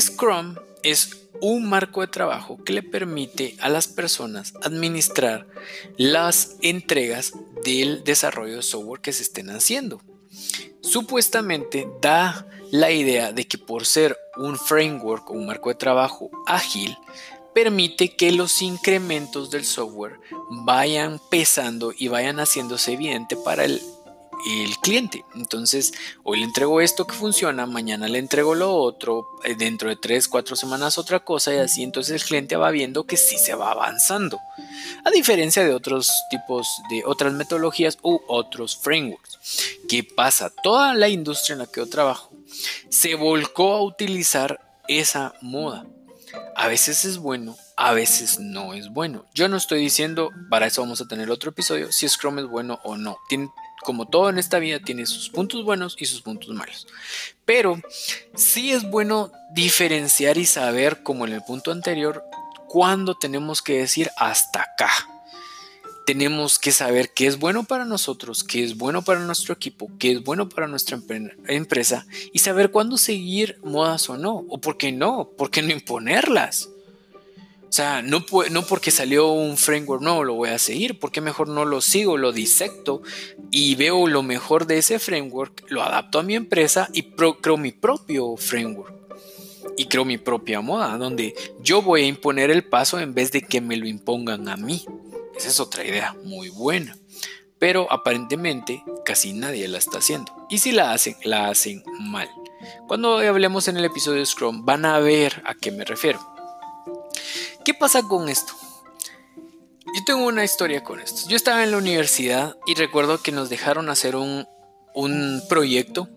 Scrum es un marco de trabajo que le permite a las personas administrar las entregas del desarrollo de software que se estén haciendo. Supuestamente da la idea de que por ser un framework o un marco de trabajo ágil, permite que los incrementos del software vayan pesando y vayan haciéndose evidente para el el cliente. Entonces, hoy le entrego esto que funciona, mañana le entrego lo otro, eh, dentro de 3, 4 semanas otra cosa y así entonces el cliente va viendo que sí se va avanzando. A diferencia de otros tipos de otras metodologías u otros frameworks. ¿Qué pasa? Toda la industria en la que yo trabajo se volcó a utilizar esa moda. A veces es bueno, a veces no es bueno. Yo no estoy diciendo, para eso vamos a tener otro episodio, si Scrum es bueno o no. Tiene como todo en esta vida tiene sus puntos buenos y sus puntos malos. Pero sí es bueno diferenciar y saber, como en el punto anterior, cuándo tenemos que decir hasta acá. Tenemos que saber qué es bueno para nosotros, qué es bueno para nuestro equipo, qué es bueno para nuestra empresa y saber cuándo seguir modas o no, o por qué no, por qué no imponerlas. O sea, no, no porque salió un framework nuevo lo voy a seguir, porque mejor no lo sigo, lo disecto y veo lo mejor de ese framework, lo adapto a mi empresa y creo mi propio framework. Y creo mi propia moda, donde yo voy a imponer el paso en vez de que me lo impongan a mí. Esa es otra idea muy buena. Pero aparentemente casi nadie la está haciendo. Y si la hacen, la hacen mal. Cuando hablemos en el episodio de Scrum van a ver a qué me refiero. ¿Qué pasa con esto? Yo tengo una historia con esto. Yo estaba en la universidad y recuerdo que nos dejaron hacer un, proyecto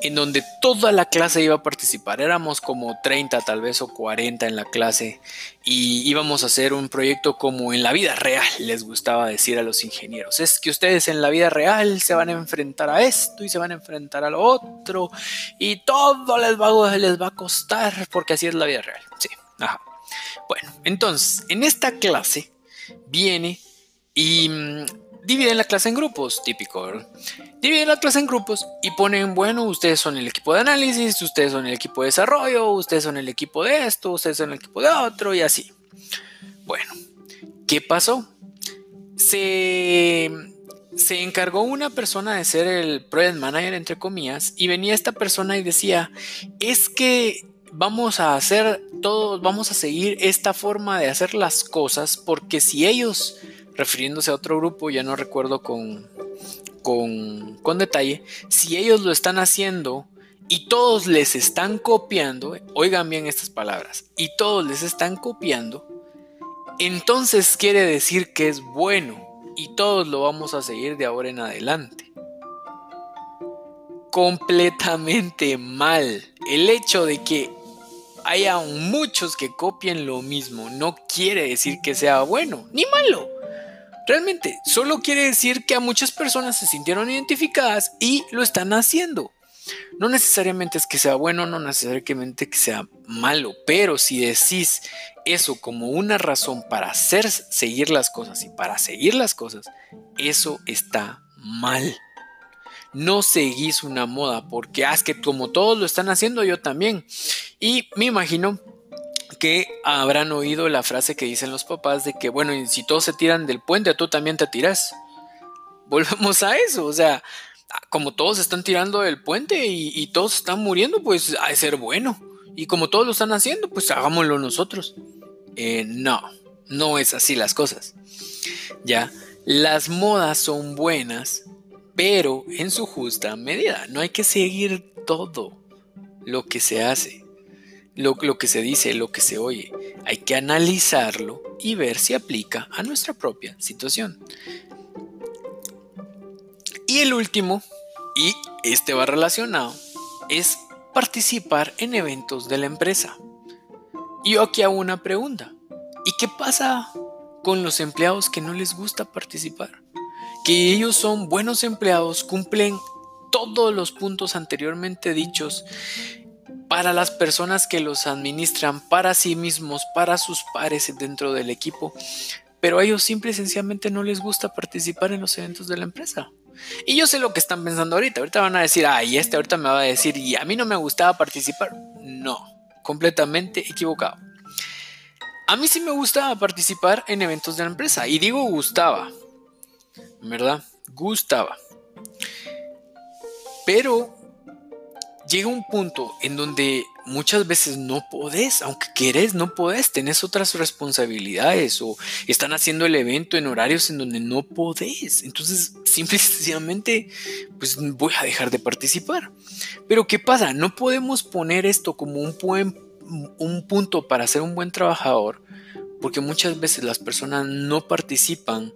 en donde toda la clase iba a participar. Éramos como 30 tal vez o 40 en la clase y íbamos a hacer un proyecto como en la vida real, les gustaba decir a los ingenieros. Es que ustedes en la vida real se van a enfrentar a esto y se van a enfrentar a lo otro y todo les va, les va a costar porque así es la vida real. Sí, ajá. Bueno, entonces, en esta clase viene y mm, dividen la clase en grupos, típico, ¿verdad? Dividen la clase en grupos y ponen, bueno, ustedes son el equipo de análisis, ustedes son el equipo de desarrollo, ustedes son el equipo de esto, ustedes son el equipo de otro y así. Bueno, ¿qué pasó? Se, se encargó una persona de ser el project manager, entre comillas, y venía esta persona y decía, es que vamos a hacer todos, vamos a seguir esta forma de hacer las cosas porque si ellos, refiriéndose a otro grupo, ya no recuerdo con, con, con detalle, si ellos lo están haciendo y todos les están copiando, oigan bien estas palabras, y todos les están copiando, entonces quiere decir que es bueno y todos lo vamos a seguir de ahora en adelante completamente mal. El hecho de que haya muchos que copien lo mismo no quiere decir que sea bueno ni malo. Realmente, solo quiere decir que a muchas personas se sintieron identificadas y lo están haciendo. No necesariamente es que sea bueno, no necesariamente que sea malo, pero si decís eso como una razón para hacer seguir las cosas y para seguir las cosas, eso está mal no seguís una moda, porque haz ah, que como todos lo están haciendo, yo también. Y me imagino que habrán oído la frase que dicen los papás de que, bueno, si todos se tiran del puente, tú también te tiras. Volvemos a eso, o sea, como todos están tirando del puente y, todos están muriendo, pues ha de ser bueno. Y como todos lo están haciendo, pues hagámoslo nosotros. Eh, no, no es así las cosas. Ya, las modas son buenas pero en su justa medida. No hay que seguir todo lo que se hace, lo, que se dice, lo que se oye. Hay que analizarlo y ver si aplica a nuestra propia situación. Y el último, y este va relacionado, es participar en eventos de la empresa. Y yo aquí hago una pregunta. ¿Y qué pasa con los empleados que no les gusta participar? que ellos son buenos empleados, cumplen todos los puntos anteriormente dichos para las personas que los administran, para sí mismos, para sus pares dentro del equipo, pero a ellos simple y sencillamente no les gusta participar en los eventos de la empresa. Y yo sé lo que están pensando ahorita. Ahorita van a decir, ay, este ahorita me va a decir, y a mí no me gustaba participar. No, completamente equivocado. A mí sí me gustaba participar en eventos de la empresa. Y digo gustaba, ¿verdad? Gustaba. Pero llega un punto en donde muchas veces no podés, aunque querés, no podés, tenés otras responsabilidades o están haciendo el evento en horarios en donde no podés. Entonces, simple y sencillamente, pues voy a dejar de participar. Pero ¿qué pasa? No podemos poner esto como un, buen, un punto para ser un buen trabajador, porque muchas veces las personas no participan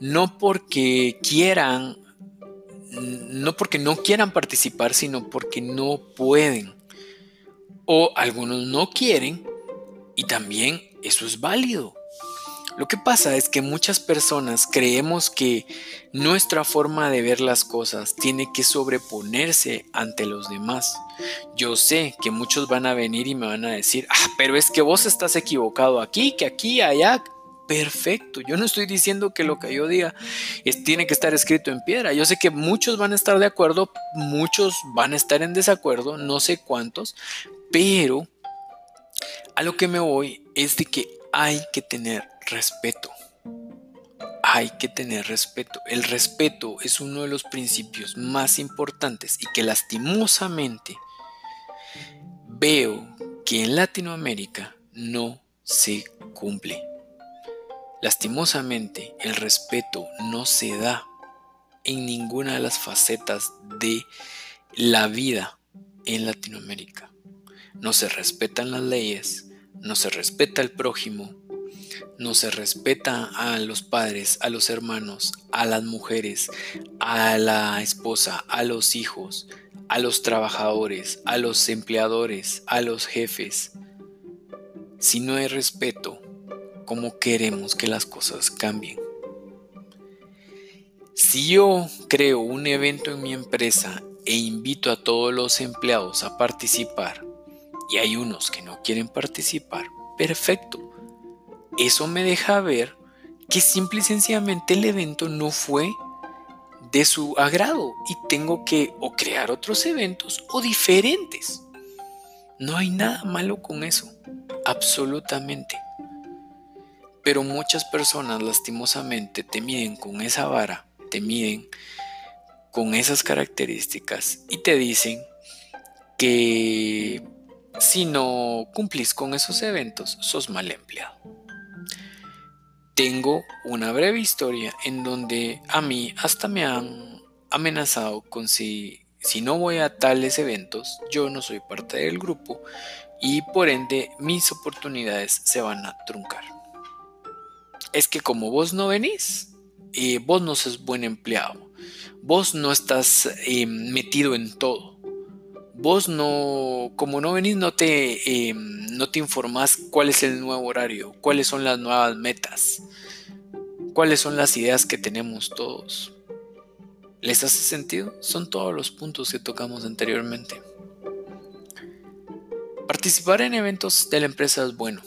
no porque quieran, no porque no quieran participar, sino porque no pueden. O algunos no quieren y también eso es válido. Lo que pasa es que muchas personas creemos que nuestra forma de ver las cosas tiene que sobreponerse ante los demás. Yo sé que muchos van a venir y me van a decir, ah, pero es que vos estás equivocado aquí, que aquí, allá. Perfecto, yo no estoy diciendo que lo que yo diga es, tiene que estar escrito en piedra. Yo sé que muchos van a estar de acuerdo, muchos van a estar en desacuerdo, no sé cuántos, pero a lo que me voy es de que hay que tener respeto. Hay que tener respeto. El respeto es uno de los principios más importantes y que lastimosamente veo que en Latinoamérica no se cumple. Lastimosamente el respeto no se da en ninguna de las facetas de la vida en Latinoamérica. No se respetan las leyes, no se respeta el prójimo, no se respeta a los padres, a los hermanos, a las mujeres, a la esposa, a los hijos, a los trabajadores, a los empleadores, a los jefes. Si no hay respeto, ¿cómo queremos que las cosas cambien? Si yo creo un evento en mi empresa e invito a todos los empleados a participar y hay unos que no quieren participar, perfecto eso me deja ver que simple y sencillamente el evento no fue de su agrado y tengo que o crear otros eventos o diferentes. No hay nada malo con eso, absolutamente. Pero muchas personas lastimosamente te miden con esa vara, te miden con esas características y te dicen que si no cumplís con esos eventos, sos mal empleado tengo una breve historia en donde a mí hasta me han amenazado con si, si no voy a tales eventos, yo no soy parte del grupo y por ende mis oportunidades se van a truncar. Es que como vos no venís, eh, vos no sos buen empleado, vos no estás eh, metido en todo vos no, como no venís, no te, em, no te informás cuál es el nuevo horario, cuáles son las nuevas metas, cuáles son las ideas que tenemos todos. ¿Les hace sentido? Son todos los puntos que tocamos anteriormente. Participar en eventos de la empresa es bueno.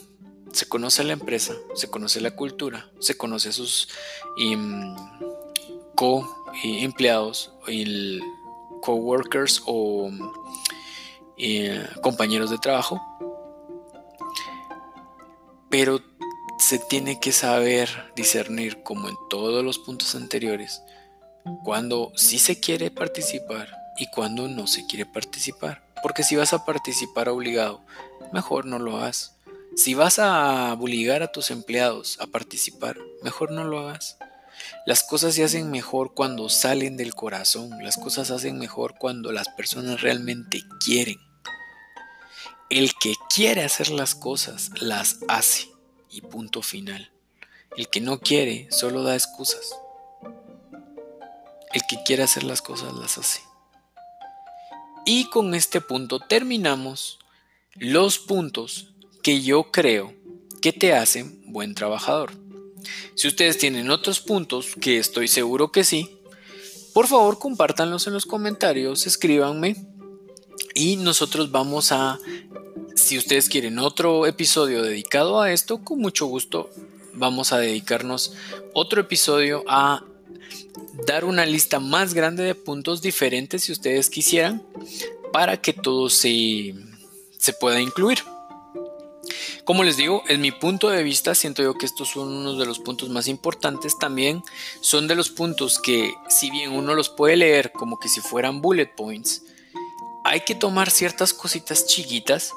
Se conoce la empresa, se conoce la cultura, se conoce a sus em, co-empleados, el coworkers o eh, compañeros de trabajo. Pero se tiene que saber discernir, como en todos los puntos anteriores, cuando sí se quiere participar y cuando no se quiere participar. Porque si vas a participar obligado, mejor no lo hagas. Si vas a obligar a tus empleados a participar, mejor no lo hagas. Las cosas se hacen mejor cuando salen del corazón, las cosas se hacen mejor cuando las personas realmente quieren. El que quiere hacer las cosas las hace y punto final. El que no quiere solo da excusas. El que quiere hacer las cosas las hace. Y con este punto terminamos los puntos que yo creo que te hacen buen trabajador. Si ustedes tienen otros puntos, que estoy seguro que sí, por favor compártanlos en los comentarios, escríbanme y nosotros vamos a, si ustedes quieren otro episodio dedicado a esto, con mucho gusto vamos a dedicarnos otro episodio a dar una lista más grande de puntos diferentes si ustedes quisieran para que todo se, se pueda incluir. Como les digo, en mi punto de vista, siento yo que estos son uno de los puntos más importantes. También son de los puntos que, si bien uno los puede leer como que si fueran bullet points, hay que tomar ciertas cositas chiquitas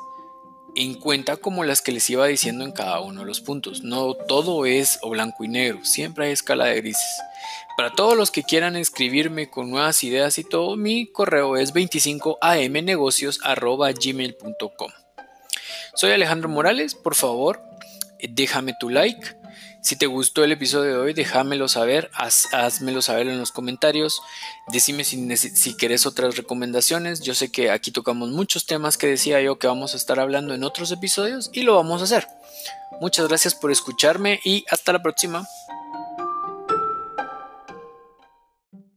en cuenta como las que les iba diciendo en cada uno de los puntos. No todo es blanco y negro, siempre hay escala de grises. Para todos los que quieran escribirme con nuevas ideas y todo, mi correo es 25amnegocios.gmail.com. Soy Alejandro Morales, por favor, déjame tu like. Si te gustó el episodio de hoy, déjamelo saber, haz, házmelo saber en los comentarios. Decime si, si querés otras recomendaciones. Yo sé que aquí tocamos muchos temas que decía yo que vamos a estar hablando en otros episodios y lo vamos a hacer. Muchas gracias por escucharme y hasta la próxima.